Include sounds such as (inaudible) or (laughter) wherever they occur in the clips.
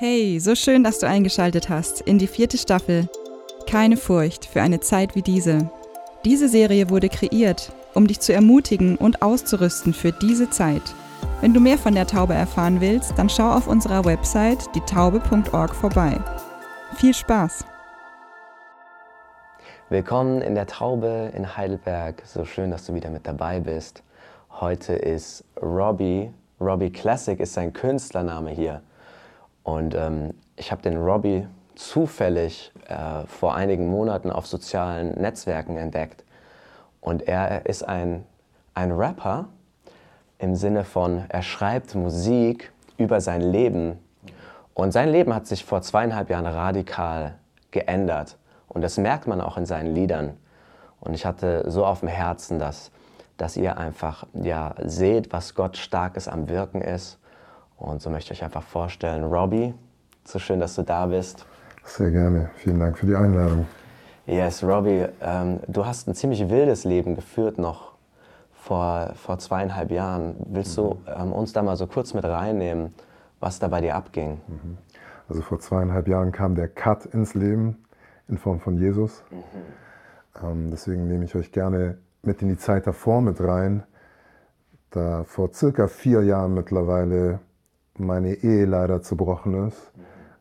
Hey, so schön, dass du eingeschaltet hast in die vierte Staffel. Keine Furcht für eine Zeit wie diese. Diese Serie wurde kreiert, um dich zu ermutigen und auszurüsten für diese Zeit. Wenn du mehr von der Taube erfahren willst, dann schau auf unserer Website dietaube.org vorbei. Viel Spaß! Willkommen in der Taube in Heidelberg. So schön, dass du wieder mit dabei bist. Heute ist Robbie. Robbie Classic ist sein Künstlername hier. Und ähm, ich habe den Robbie zufällig äh, vor einigen Monaten auf sozialen Netzwerken entdeckt. Und er ist ein, ein Rapper im Sinne von, er schreibt Musik über sein Leben. Und sein Leben hat sich vor zweieinhalb Jahren radikal geändert. Und das merkt man auch in seinen Liedern. Und ich hatte so auf dem Herzen, dass, dass ihr einfach ja, seht, was Gott Starkes am Wirken ist und so möchte ich euch einfach vorstellen, Robbie, so schön, dass du da bist. Sehr gerne. Vielen Dank für die Einladung. Yes, Robbie, ähm, du hast ein ziemlich wildes Leben geführt noch vor, vor zweieinhalb Jahren. Willst mhm. du ähm, uns da mal so kurz mit reinnehmen, was da bei dir abging? Mhm. Also vor zweieinhalb Jahren kam der Cut ins Leben in Form von Jesus. Mhm. Ähm, deswegen nehme ich euch gerne mit in die Zeit davor mit rein. Da vor circa vier Jahren mittlerweile meine Ehe leider zerbrochen ist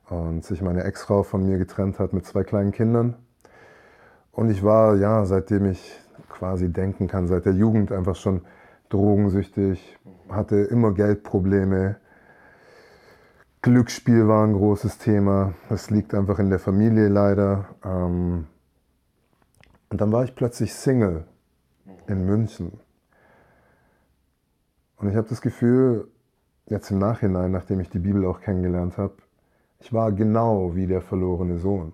und sich meine Ex-Frau von mir getrennt hat mit zwei kleinen Kindern. Und ich war, ja, seitdem ich quasi denken kann, seit der Jugend einfach schon drogensüchtig, hatte immer Geldprobleme. Glücksspiel war ein großes Thema. Das liegt einfach in der Familie leider. Ähm, und dann war ich plötzlich Single in München. Und ich habe das Gefühl, jetzt im Nachhinein, nachdem ich die Bibel auch kennengelernt habe, ich war genau wie der verlorene Sohn.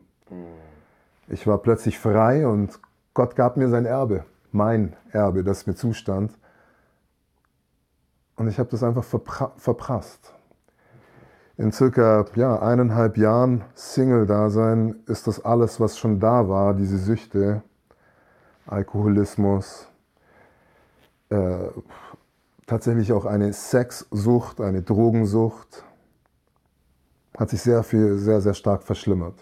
Ich war plötzlich frei und Gott gab mir sein Erbe, mein Erbe, das mir zustand. Und ich habe das einfach verprasst. In circa ja, eineinhalb Jahren Single-Dasein ist das alles, was schon da war, diese Süchte, Alkoholismus, äh, tatsächlich auch eine Sexsucht, eine Drogensucht, hat sich sehr viel, sehr, sehr stark verschlimmert.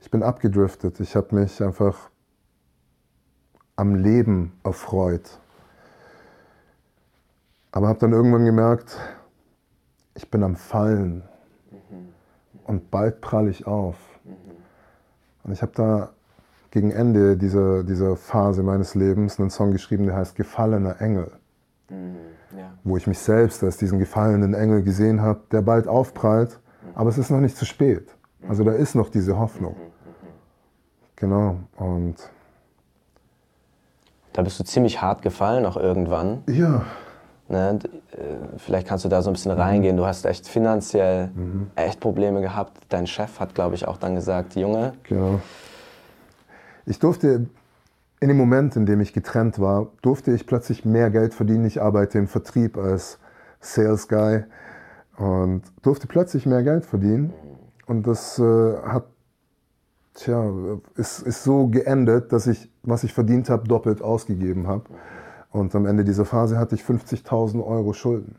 Ich bin abgedriftet. Ich habe mich einfach am Leben erfreut. Aber habe dann irgendwann gemerkt, ich bin am Fallen. Und bald pralle ich auf. Und ich habe da gegen Ende dieser, dieser Phase meines Lebens einen Song geschrieben, der heißt Gefallener Engel. Mhm, ja. Wo ich mich selbst als diesen gefallenen Engel gesehen habe, der bald aufprallt, mhm. aber es ist noch nicht zu spät. Also da ist noch diese Hoffnung. Mhm, genau. Und da bist du ziemlich hart gefallen auch irgendwann. Ja. Ne, äh, vielleicht kannst du da so ein bisschen reingehen. Du hast echt finanziell mhm. echt Probleme gehabt. Dein Chef hat, glaube ich, auch dann gesagt, Junge. Genau. Ich durfte in dem Moment, in dem ich getrennt war, durfte ich plötzlich mehr Geld verdienen. Ich arbeite im Vertrieb als Sales Guy und durfte plötzlich mehr Geld verdienen. Und das äh, hat, tja, ist, ist so geendet, dass ich, was ich verdient habe, doppelt ausgegeben habe. Und am Ende dieser Phase hatte ich 50.000 Euro Schulden.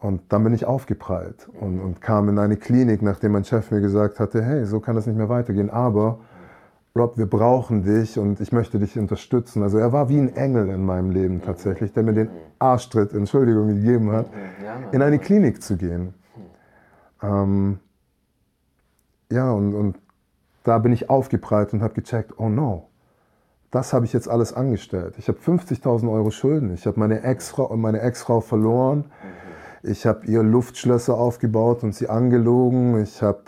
Und dann bin ich aufgeprallt und, und kam in eine Klinik, nachdem mein Chef mir gesagt hatte, hey, so kann das nicht mehr weitergehen. Aber Rob, wir brauchen dich und ich möchte dich unterstützen. Also er war wie ein Engel in meinem Leben tatsächlich, der mir den Arschtritt, Entschuldigung, gegeben hat, in eine Klinik zu gehen. Ähm, ja, und, und da bin ich aufgeprallt und habe gecheckt, oh no, das habe ich jetzt alles angestellt. Ich habe 50.000 Euro Schulden. Ich habe meine Ex-Frau meine Ex verloren. Ich habe ihr Luftschlösser aufgebaut und sie angelogen. Ich habe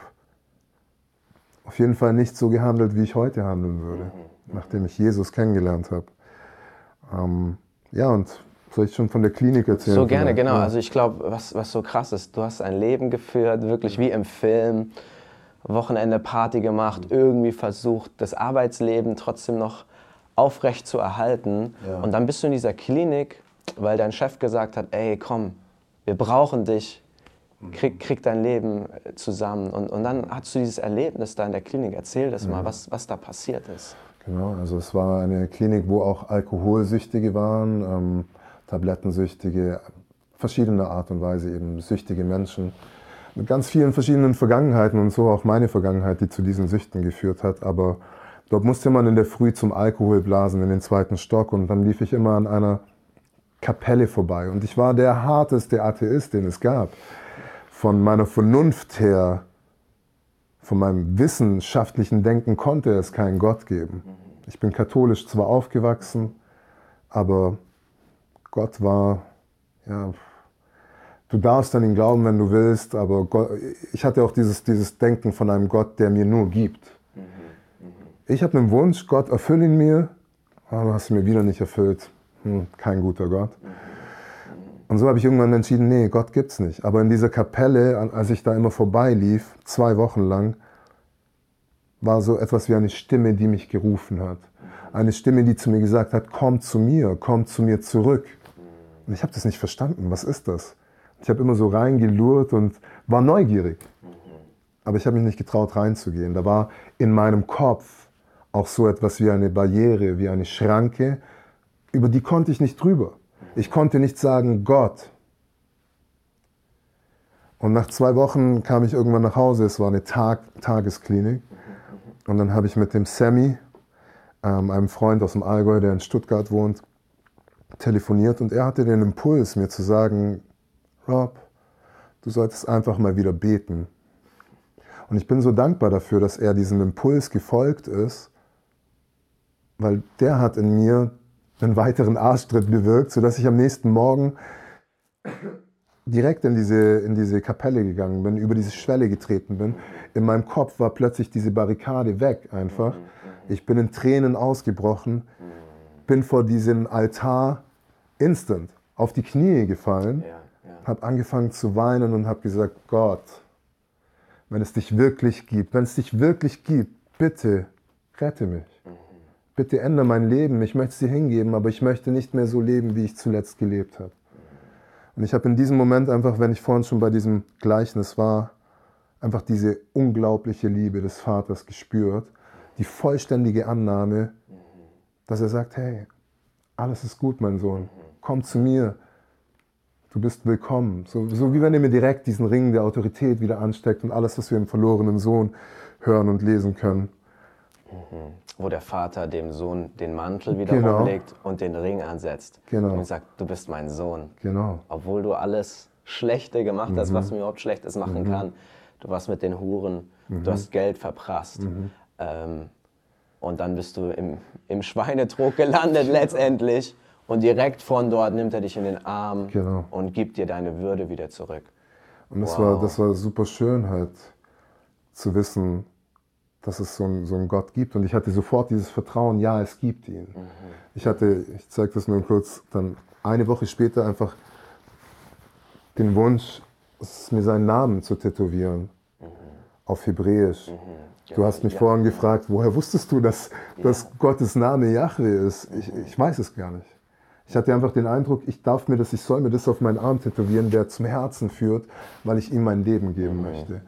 auf jeden Fall nicht so gehandelt, wie ich heute handeln würde, mhm. nachdem ich Jesus kennengelernt habe. Ähm, ja, und soll ich schon von der Klinik erzählen? So gerne, genau. Ja. Also ich glaube, was, was so krass ist, du hast ein Leben geführt, wirklich wie im Film, Wochenende Party gemacht, mhm. irgendwie versucht, das Arbeitsleben trotzdem noch aufrecht zu erhalten. Ja. Und dann bist du in dieser Klinik, weil dein Chef gesagt hat, ey, komm, wir brauchen dich, krieg, krieg dein Leben äh, zusammen. Und, und dann hast du dieses Erlebnis da in der Klinik. Erzähl das mal, was, was da passiert ist. Genau, also es war eine Klinik, wo auch Alkoholsüchtige waren, ähm, Tablettensüchtige, verschiedener Art und Weise eben süchtige Menschen. mit ganz vielen verschiedenen Vergangenheiten und so auch meine Vergangenheit, die zu diesen Süchten geführt hat. Aber dort musste man in der Früh zum Alkohol blasen in den zweiten Stock und dann lief ich immer an einer Kapelle vorbei. Und ich war der harteste Atheist, den es gab. Von meiner Vernunft her, von meinem wissenschaftlichen Denken konnte es keinen Gott geben. Ich bin katholisch zwar aufgewachsen, aber Gott war, ja, du darfst an ihn glauben, wenn du willst, aber Gott, ich hatte auch dieses, dieses Denken von einem Gott, der mir nur gibt. Ich habe einen Wunsch, Gott, erfülle ihn mir, aber du hast ihn mir wieder nicht erfüllt. Hm, kein guter Gott. Und so habe ich irgendwann entschieden, nee, Gott gibt's nicht. Aber in dieser Kapelle, als ich da immer vorbeilief, zwei Wochen lang, war so etwas wie eine Stimme, die mich gerufen hat. Eine Stimme, die zu mir gesagt hat, komm zu mir, komm zu mir zurück. Und ich habe das nicht verstanden. Was ist das? Ich habe immer so reingelurrt und war neugierig. Aber ich habe mich nicht getraut reinzugehen. Da war in meinem Kopf auch so etwas wie eine Barriere, wie eine Schranke, über die konnte ich nicht drüber. Ich konnte nicht sagen, Gott. Und nach zwei Wochen kam ich irgendwann nach Hause. Es war eine Tag Tagesklinik. Und dann habe ich mit dem Sammy, ähm, einem Freund aus dem Allgäu, der in Stuttgart wohnt, telefoniert. Und er hatte den Impuls, mir zu sagen, Rob, du solltest einfach mal wieder beten. Und ich bin so dankbar dafür, dass er diesem Impuls gefolgt ist, weil der hat in mir einen weiteren Arschtritt bewirkt, sodass ich am nächsten Morgen direkt in diese, in diese Kapelle gegangen bin, über diese Schwelle getreten bin. In meinem Kopf war plötzlich diese Barrikade weg einfach. Ich bin in Tränen ausgebrochen, bin vor diesem Altar instant auf die Knie gefallen, ja, ja. habe angefangen zu weinen und habe gesagt, Gott, wenn es dich wirklich gibt, wenn es dich wirklich gibt, bitte rette mich. Bitte ändere mein Leben, ich möchte es dir hingeben, aber ich möchte nicht mehr so leben, wie ich zuletzt gelebt habe. Und ich habe in diesem Moment einfach, wenn ich vorhin schon bei diesem Gleichnis war, einfach diese unglaubliche Liebe des Vaters gespürt, die vollständige Annahme, dass er sagt, hey, alles ist gut, mein Sohn, komm zu mir, du bist willkommen. So, so wie wenn er mir direkt diesen Ring der Autorität wieder ansteckt und alles, was wir im verlorenen Sohn hören und lesen können. Mhm. Wo der Vater dem Sohn den Mantel wieder genau. umlegt und den Ring ansetzt. Genau. Und sagt, du bist mein Sohn. Genau. Obwohl du alles Schlechte gemacht hast, mhm. was mir überhaupt Schlechtes machen mhm. kann. Du warst mit den Huren, mhm. du hast Geld verprasst. Mhm. Ähm, und dann bist du im, im Schweinetrog gelandet letztendlich. Und direkt von dort nimmt er dich in den Arm genau. und gibt dir deine Würde wieder zurück. Und das, wow. war, das war super schön halt zu wissen, dass es so einen, so einen Gott gibt. Und ich hatte sofort dieses Vertrauen, ja, es gibt ihn. Mhm. Ich hatte, ich zeige das nur kurz, dann eine Woche später einfach den Wunsch, mir seinen Namen zu tätowieren. Mhm. Auf Hebräisch. Mhm. Ja, du hast mich ja. vorhin gefragt, woher wusstest du, dass, ja. dass Gottes Name Yahweh ist? Ich, ich weiß es gar nicht. Ich hatte einfach den Eindruck, ich darf mir das, ich soll mir das auf meinen Arm tätowieren, der zum Herzen führt, weil ich ihm mein Leben geben mhm. möchte.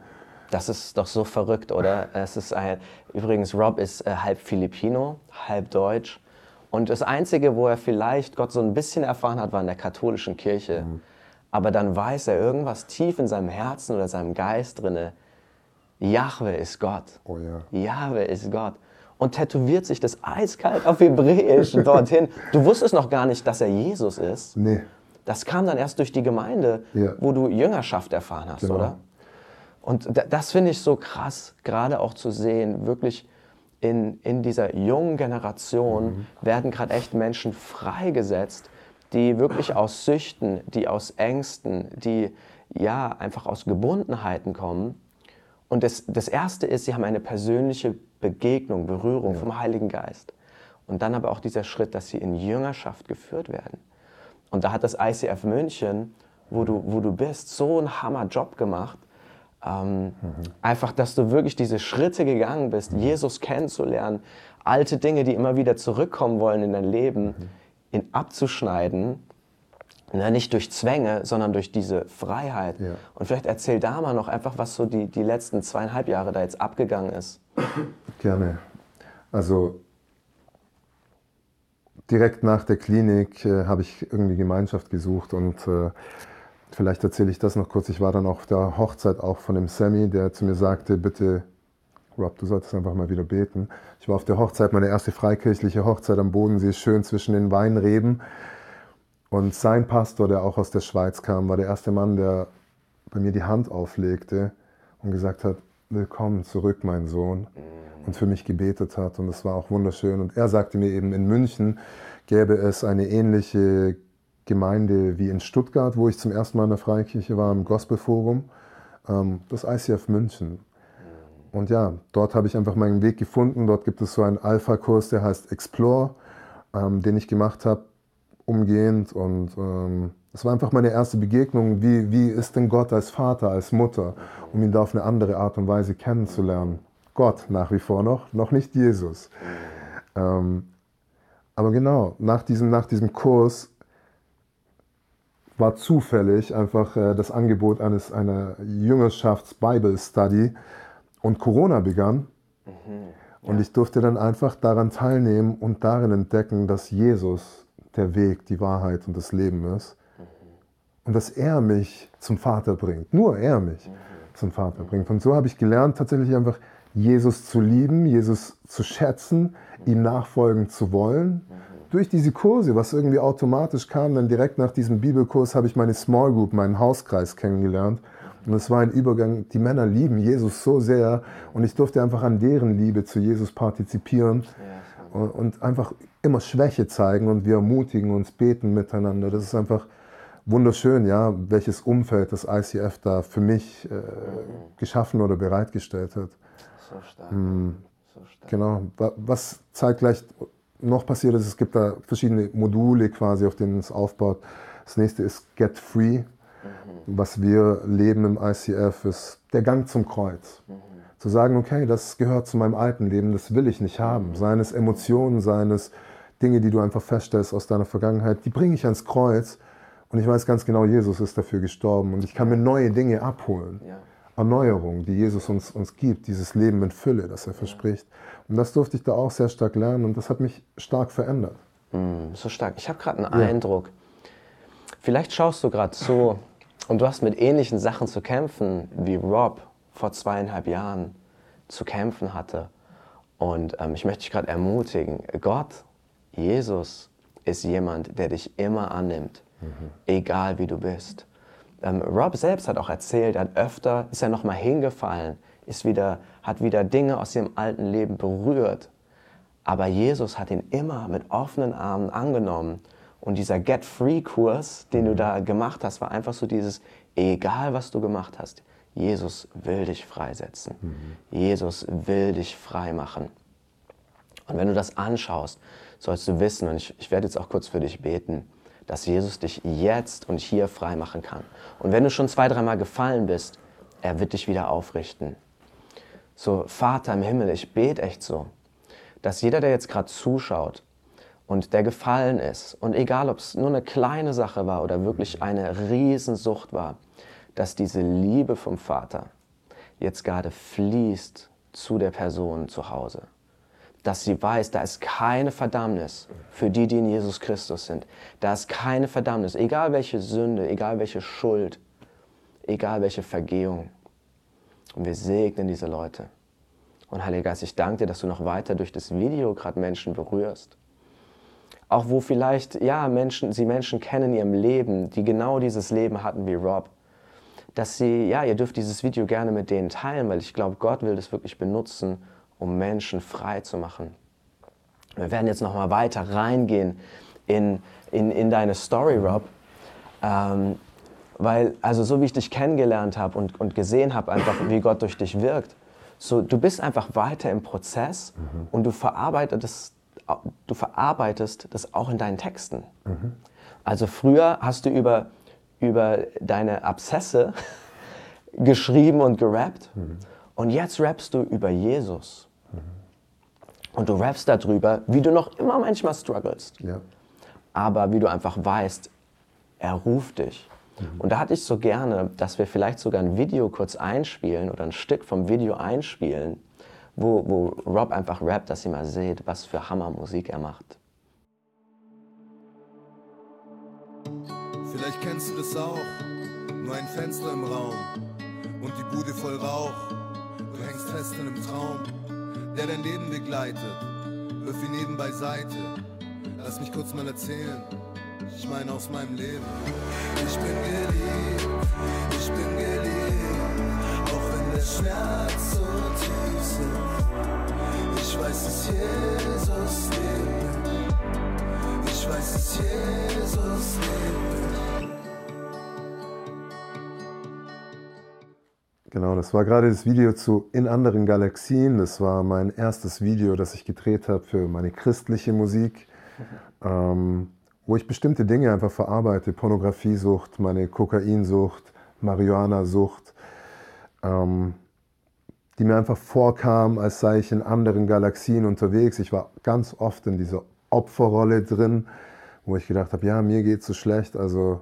Das ist doch so verrückt, oder? (laughs) Es ist ein, übrigens, Rob ist äh, halb Filipino, halb Deutsch. Und das Einzige, wo er vielleicht Gott so ein bisschen erfahren hat, war in der katholischen Kirche. Mhm. Aber dann weiß er irgendwas tief in seinem Herzen oder seinem Geist drinne. Jahwe ist Gott. Oh ja. Jahwe ist Gott. Und tätowiert sich das eiskalt auf Hebräisch (laughs) dorthin. Du wusstest noch gar nicht, dass er Jesus ist. Nee. Das kam dann erst durch die Gemeinde, ja. wo du Jüngerschaft erfahren hast, genau. oder? Und das finde ich so krass, gerade auch zu sehen, wirklich in, in dieser jungen Generation mhm. werden gerade echt Menschen freigesetzt, die wirklich aus Süchten, die aus Ängsten, die ja einfach aus Gebundenheiten kommen. Und das, das Erste ist, sie haben eine persönliche Begegnung, Berührung ja. vom Heiligen Geist. Und dann aber auch dieser Schritt, dass sie in Jüngerschaft geführt werden. Und da hat das ICF München, wo du, wo du bist, so einen Hammer-Job gemacht, ähm, mhm. Einfach, dass du wirklich diese Schritte gegangen bist, mhm. Jesus kennenzulernen, alte Dinge, die immer wieder zurückkommen wollen in dein Leben, mhm. in abzuschneiden. Na, nicht durch Zwänge, sondern durch diese Freiheit. Ja. Und vielleicht erzähl da mal noch einfach, was so die, die letzten zweieinhalb Jahre da jetzt abgegangen ist. Gerne. Also direkt nach der Klinik äh, habe ich irgendwie Gemeinschaft gesucht und äh, vielleicht erzähle ich das noch kurz. Ich war dann auf der Hochzeit auch von dem Sammy, der zu mir sagte, bitte, Rob, du solltest einfach mal wieder beten. Ich war auf der Hochzeit, meine erste freikirchliche Hochzeit am Bodensee, schön zwischen den Weinreben. Und sein Pastor, der auch aus der Schweiz kam, war der erste Mann, der bei mir die Hand auflegte und gesagt hat, willkommen zurück, mein Sohn. Und für mich gebetet hat. Und das war auch wunderschön. Und er sagte mir eben, in München gäbe es eine ähnliche Gemeinde wie in Stuttgart, wo ich zum ersten Mal in der Freikirche war, im Gospelforum, ähm, das ICF München. Und ja, dort habe ich einfach meinen Weg gefunden. Dort gibt es so einen Alpha-Kurs, der heißt Explore, ähm, den ich gemacht habe, umgehend. Und ähm, das war einfach meine erste Begegnung. Wie, wie ist denn Gott als Vater, als Mutter, um ihn da auf eine andere Art und Weise kennenzulernen? Gott nach wie vor noch, noch nicht Jesus. Ähm, aber genau, nach diesem, nach diesem Kurs war zufällig einfach äh, das Angebot eines, einer Jüngerschafts-Bible-Study und Corona begann. Mhm, ja. Und ich durfte dann einfach daran teilnehmen und darin entdecken, dass Jesus der Weg, die Wahrheit und das Leben ist. Mhm. Und dass er mich zum Vater bringt. Nur er mich mhm. zum Vater bringt. Und so habe ich gelernt, tatsächlich einfach Jesus zu lieben, Jesus zu schätzen, ihm nachfolgen zu wollen durch diese Kurse, was irgendwie automatisch kam, dann direkt nach diesem Bibelkurs habe ich meine Small Group, meinen Hauskreis kennengelernt. Und es war ein Übergang, die Männer lieben Jesus so sehr und ich durfte einfach an deren Liebe zu Jesus partizipieren und einfach immer Schwäche zeigen und wir ermutigen uns, beten miteinander. Das ist einfach wunderschön, ja, welches Umfeld das ICF da für mich äh, geschaffen oder bereitgestellt hat. So stark. Mm, so stark. Genau. Was zeitgleich noch passiert ist, es gibt da verschiedene Module quasi, auf denen es aufbaut. Das nächste ist Get Free. Mhm. Was wir leben im ICF ist der Gang zum Kreuz. Mhm. Zu sagen, okay, das gehört zu meinem alten Leben, das will ich nicht haben. Mhm. Seines Emotionen, seines Dinge, die du einfach feststellst aus deiner Vergangenheit, die bringe ich ans Kreuz. Und ich weiß ganz genau, Jesus ist dafür gestorben und ich kann mir neue Dinge abholen. Ja. Erneuerung, die Jesus uns, uns gibt, dieses Leben in Fülle, das er verspricht. Und das durfte ich da auch sehr stark lernen und das hat mich stark verändert. Mm, so stark. Ich habe gerade einen ja. Eindruck. Vielleicht schaust du gerade zu und du hast mit ähnlichen Sachen zu kämpfen, wie Rob vor zweieinhalb Jahren zu kämpfen hatte. Und ähm, ich möchte dich gerade ermutigen, Gott, Jesus, ist jemand, der dich immer annimmt, mhm. egal wie du bist. Ähm, Rob selbst hat auch erzählt, er hat öfter, ist er nochmal hingefallen, ist wieder, hat wieder Dinge aus ihrem alten Leben berührt. Aber Jesus hat ihn immer mit offenen Armen angenommen. Und dieser Get-Free-Kurs, den du da gemacht hast, war einfach so dieses, egal was du gemacht hast, Jesus will dich freisetzen. Mhm. Jesus will dich frei machen. Und wenn du das anschaust, sollst du wissen, und ich, ich werde jetzt auch kurz für dich beten, dass Jesus dich jetzt und hier frei machen kann. Und wenn du schon zwei, dreimal gefallen bist, er wird dich wieder aufrichten. So, Vater im Himmel, ich bete echt so, dass jeder, der jetzt gerade zuschaut und der gefallen ist, und egal ob es nur eine kleine Sache war oder wirklich eine Riesensucht war, dass diese Liebe vom Vater jetzt gerade fließt zu der Person zu Hause. Dass sie weiß, da ist keine Verdammnis für die, die in Jesus Christus sind. Da ist keine Verdammnis, egal welche Sünde, egal welche Schuld, egal welche Vergehung. Und wir segnen diese Leute. Und Heiliger Geist, ich danke dir, dass du noch weiter durch das Video gerade Menschen berührst. Auch wo vielleicht, ja, Menschen, sie Menschen kennen in ihrem Leben, die genau dieses Leben hatten wie Rob. Dass sie, ja, ihr dürft dieses Video gerne mit denen teilen, weil ich glaube, Gott will das wirklich benutzen, um Menschen frei zu machen. Wir werden jetzt nochmal weiter reingehen in, in, in deine Story, Rob. Ähm, weil, also so wie ich dich kennengelernt habe und, und gesehen habe, einfach wie Gott durch dich wirkt, so, du bist einfach weiter im Prozess mhm. und du verarbeitest, du verarbeitest das auch in deinen Texten. Mhm. Also früher hast du über, über deine Abszesse (laughs) geschrieben und gerappt mhm. und jetzt rappst du über Jesus. Und du rappst darüber, wie du noch immer manchmal strugglest. Ja. Aber wie du einfach weißt, er ruft dich. Mhm. Und da hatte ich so gerne, dass wir vielleicht sogar ein Video kurz einspielen oder ein Stück vom Video einspielen, wo, wo Rob einfach rappt, dass ihr mal seht, was für Hammermusik er macht. Vielleicht kennst du das auch. nur ein Fenster im Raum und die Bude voll Rauch. Du hängst fest in einem Traum, der dein Leben begleitet. Wirf ihn eben beiseite. Lass mich kurz mal erzählen. Ich meine aus meinem Leben. Ich bin geliebt, ich bin geliebt, auch wenn der Schmerz so tief sitzt. Ich weiß, dass Jesus lebt. Ich weiß, dass Jesus lebt. Genau, das war gerade das Video zu In anderen Galaxien. Das war mein erstes Video, das ich gedreht habe für meine christliche Musik, ähm, wo ich bestimmte Dinge einfach verarbeite. Pornografiesucht, meine Kokainsucht, Marihuana-Sucht, ähm, die mir einfach vorkam, als sei ich in anderen Galaxien unterwegs. Ich war ganz oft in dieser Opferrolle drin, wo ich gedacht habe, ja, mir geht es so schlecht, also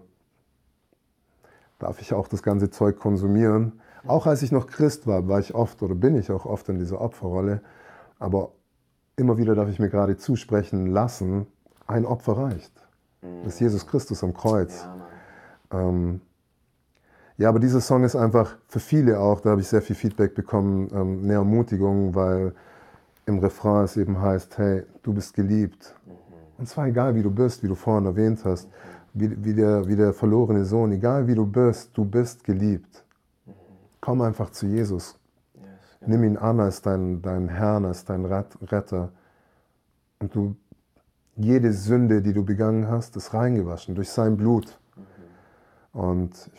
darf ich auch das ganze Zeug konsumieren. Auch als ich noch Christ war, war ich oft oder bin ich auch oft in dieser Opferrolle. Aber immer wieder darf ich mir gerade zusprechen lassen, ein Opfer reicht. Das ist Jesus Christus am Kreuz. Ja, ähm, ja, aber dieser Song ist einfach für viele auch, da habe ich sehr viel Feedback bekommen, ähm, eine Ermutigung, weil im Refrain es eben heißt, hey, du bist geliebt. Mhm. Und zwar egal, wie du bist, wie du vorhin erwähnt hast, wie, wie, der, wie der verlorene Sohn, egal wie du bist, du bist geliebt. Komm einfach zu Jesus. Yes, genau. Nimm ihn an als dein, dein Herrn, als dein Retter. Und du, jede Sünde, die du begangen hast, ist reingewaschen durch sein Blut. Mhm. Und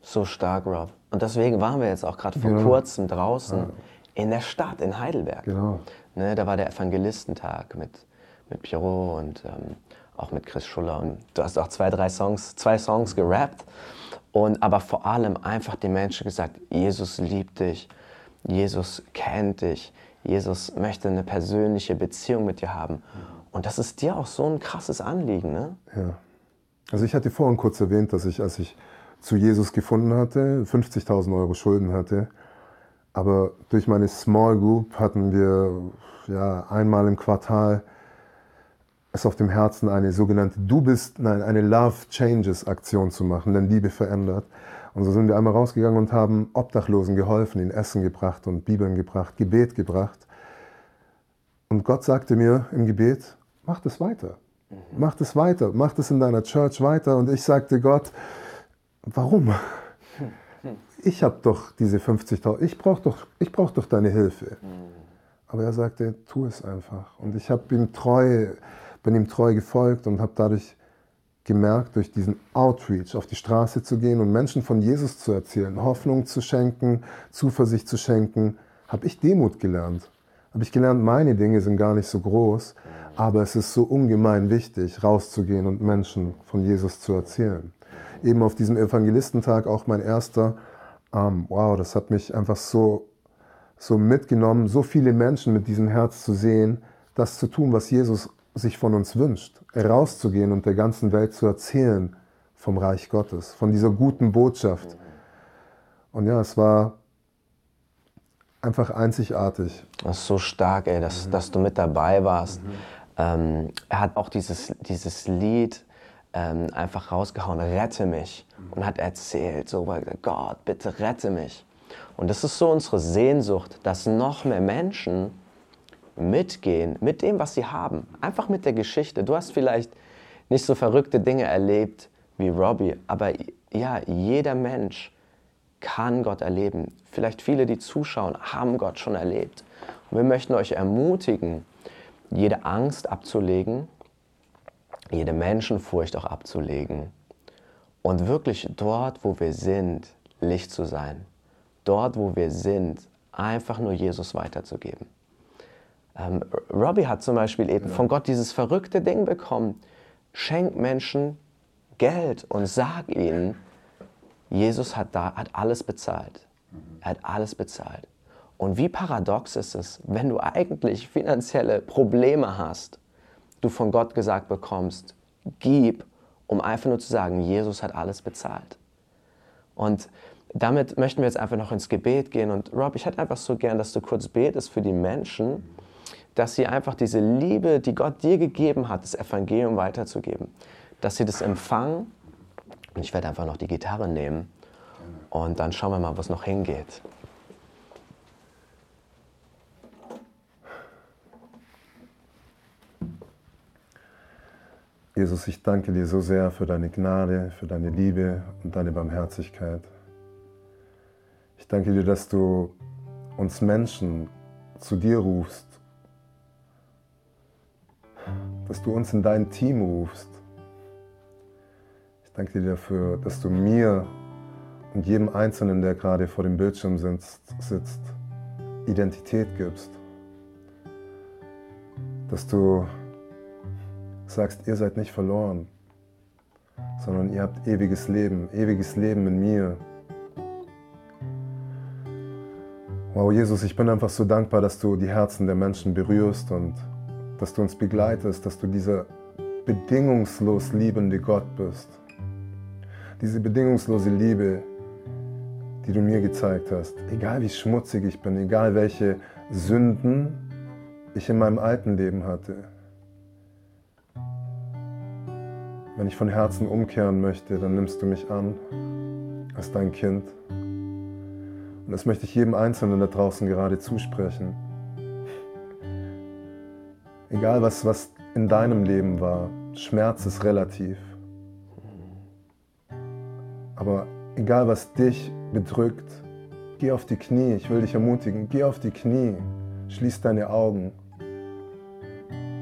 so stark, Rob. Und deswegen waren wir jetzt auch gerade vor genau. kurzem draußen ja. in der Stadt, in Heidelberg. Genau. Ne, da war der Evangelistentag mit, mit Pierrot und ähm, auch mit Chris Schuller. Und du hast auch zwei, drei Songs, zwei Songs gerappt. Und aber vor allem einfach den Menschen gesagt, Jesus liebt dich, Jesus kennt dich, Jesus möchte eine persönliche Beziehung mit dir haben. Und das ist dir auch so ein krasses Anliegen, ne? Ja. Also ich hatte vorhin kurz erwähnt, dass ich, als ich zu Jesus gefunden hatte, 50.000 Euro Schulden hatte. Aber durch meine Small Group hatten wir ja, einmal im Quartal es auf dem Herzen, eine sogenannte Du bist, nein, eine Love Changes Aktion zu machen, denn Liebe verändert. Und so sind wir einmal rausgegangen und haben Obdachlosen geholfen, ihnen Essen gebracht und Bibeln gebracht, Gebet gebracht. Und Gott sagte mir im Gebet, mach das weiter. Mhm. Mach das weiter, mach das in deiner Church weiter. Und ich sagte Gott, warum? Ich habe doch diese 50.000, ich brauche doch, brauch doch deine Hilfe. Aber er sagte, tu es einfach. Und ich habe ihm treu bin ihm treu gefolgt und habe dadurch gemerkt, durch diesen Outreach auf die Straße zu gehen und Menschen von Jesus zu erzählen, Hoffnung zu schenken, Zuversicht zu schenken, habe ich Demut gelernt. Habe ich gelernt, meine Dinge sind gar nicht so groß, aber es ist so ungemein wichtig, rauszugehen und Menschen von Jesus zu erzählen. Eben auf diesem Evangelistentag auch mein erster, ähm, wow, das hat mich einfach so, so mitgenommen, so viele Menschen mit diesem Herz zu sehen, das zu tun, was Jesus sich von uns wünscht, herauszugehen und der ganzen Welt zu erzählen vom Reich Gottes, von dieser guten Botschaft. Und ja, es war einfach einzigartig. Das ist so stark, ey, dass, mhm. dass du mit dabei warst. Mhm. Ähm, er hat auch dieses, dieses Lied ähm, einfach rausgehauen, rette mich. Mhm. Und hat erzählt, so, Gott, bitte rette mich. Und das ist so unsere Sehnsucht, dass noch mehr Menschen mitgehen mit dem, was sie haben. Einfach mit der Geschichte. Du hast vielleicht nicht so verrückte Dinge erlebt wie Robbie, aber ja, jeder Mensch kann Gott erleben. Vielleicht viele, die zuschauen, haben Gott schon erlebt. Und wir möchten euch ermutigen, jede Angst abzulegen, jede Menschenfurcht auch abzulegen und wirklich dort, wo wir sind, Licht zu sein. Dort, wo wir sind, einfach nur Jesus weiterzugeben. Ähm, Robbie hat zum Beispiel eben ja. von Gott dieses verrückte Ding bekommen. Schenk Menschen Geld und sag ihnen, Jesus hat, da, hat alles bezahlt. Mhm. Er hat alles bezahlt. Und wie paradox ist es, wenn du eigentlich finanzielle Probleme hast, du von Gott gesagt bekommst, gib, um einfach nur zu sagen, Jesus hat alles bezahlt. Und damit möchten wir jetzt einfach noch ins Gebet gehen. Und Rob, ich hätte einfach so gern, dass du kurz betest für die Menschen, dass sie einfach diese Liebe, die Gott dir gegeben hat, das Evangelium weiterzugeben, dass sie das empfangen. Und ich werde einfach noch die Gitarre nehmen Und dann schauen wir mal, wo es noch hingeht. Jesus, ich danke dir so sehr für deine Gnade, für deine Liebe und deine Barmherzigkeit. Ich danke dir, dass du uns Menschen zu dir rufst, dass du uns in dein Team rufst. Ich danke dir dafür, dass du mir und jedem Einzelnen, der gerade vor dem Bildschirm sitzt, sitzt Identität gibst. Dass du sagst, ihr seid nicht verloren, sondern ihr habt ewiges Leben, ewiges Leben in mir. Wow, Jesus, ich bin einfach so dankbar, dass du die Herzen der Menschen berührst und dass du uns begleitest, dass du dieser bedingungslos liebende Gott bist. Diese bedingungslose Liebe, die du mir gezeigt hast, egal wie schmutzig ich bin, egal welche Sünden ich in meinem alten Leben hatte, Wenn ich von Herzen umkehren möchte, dann nimmst du mich an als dein Kind. Und das möchte ich jedem Einzelnen da draußen gerade zusprechen. Egal was, was in deinem Leben war, Schmerz ist relativ. Aber egal was dich bedrückt, geh auf die Knie. Ich will dich ermutigen, geh auf die Knie. Schließ deine Augen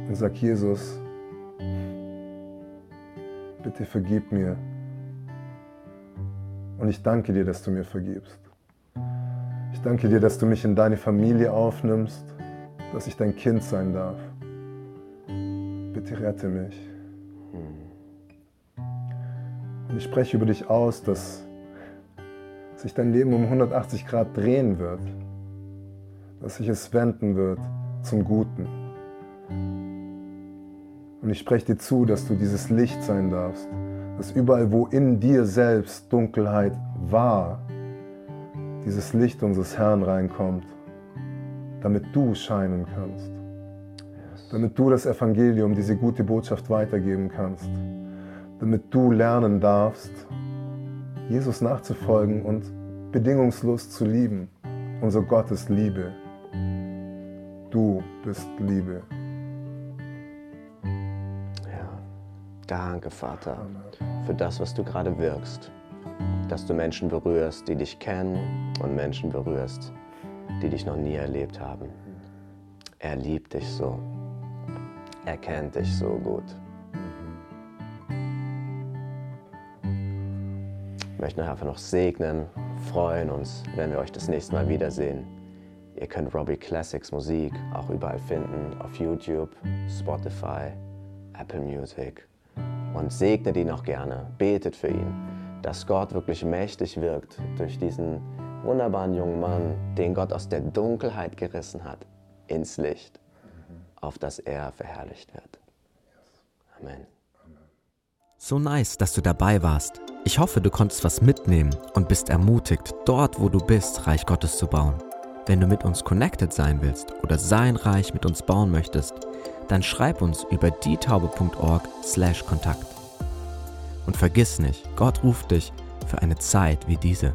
und sag Jesus, bitte vergib mir. Und ich danke dir, dass du mir vergibst. Danke dir, dass du mich in deine Familie aufnimmst, dass ich dein Kind sein darf. Bitte rette mich. Und ich spreche über dich aus, dass sich dein Leben um 180 Grad drehen wird, dass sich es wenden wird zum Guten. Und ich spreche dir zu, dass du dieses Licht sein darfst, dass überall, wo in dir selbst Dunkelheit war, dieses Licht unseres Herrn reinkommt, damit du scheinen kannst, damit du das Evangelium, diese gute Botschaft weitergeben kannst, damit du lernen darfst, Jesus nachzufolgen und bedingungslos zu lieben. Unser Gott ist Liebe. Du bist Liebe. Danke, Vater, für das, was du gerade wirkst. Dass du Menschen berührst, die dich kennen und Menschen berührst, die dich noch nie erlebt haben. Er liebt dich so. Er kennt dich so gut. Ich möchte euch einfach noch segnen, freuen uns, wenn wir euch das nächste Mal wiedersehen. Ihr könnt Robbie Classics Musik auch überall finden, auf YouTube, Spotify, Apple Music und segnet ihn auch gerne, betet für ihn, dass Gott wirklich mächtig wirkt durch diesen wunderbaren jungen Mann, den Gott aus der Dunkelheit gerissen hat, ins Licht, auf das er verherrlicht wird. Amen. So nice, dass du dabei warst. Ich hoffe, du konntest was mitnehmen und bist ermutigt, dort, wo du bist, Reich Gottes zu bauen. Wenn du mit uns connected sein willst oder sein Reich mit uns bauen möchtest, dann schreib uns über dietaube.org/kontakt. Und vergiss nicht, Gott ruft dich für eine Zeit wie diese.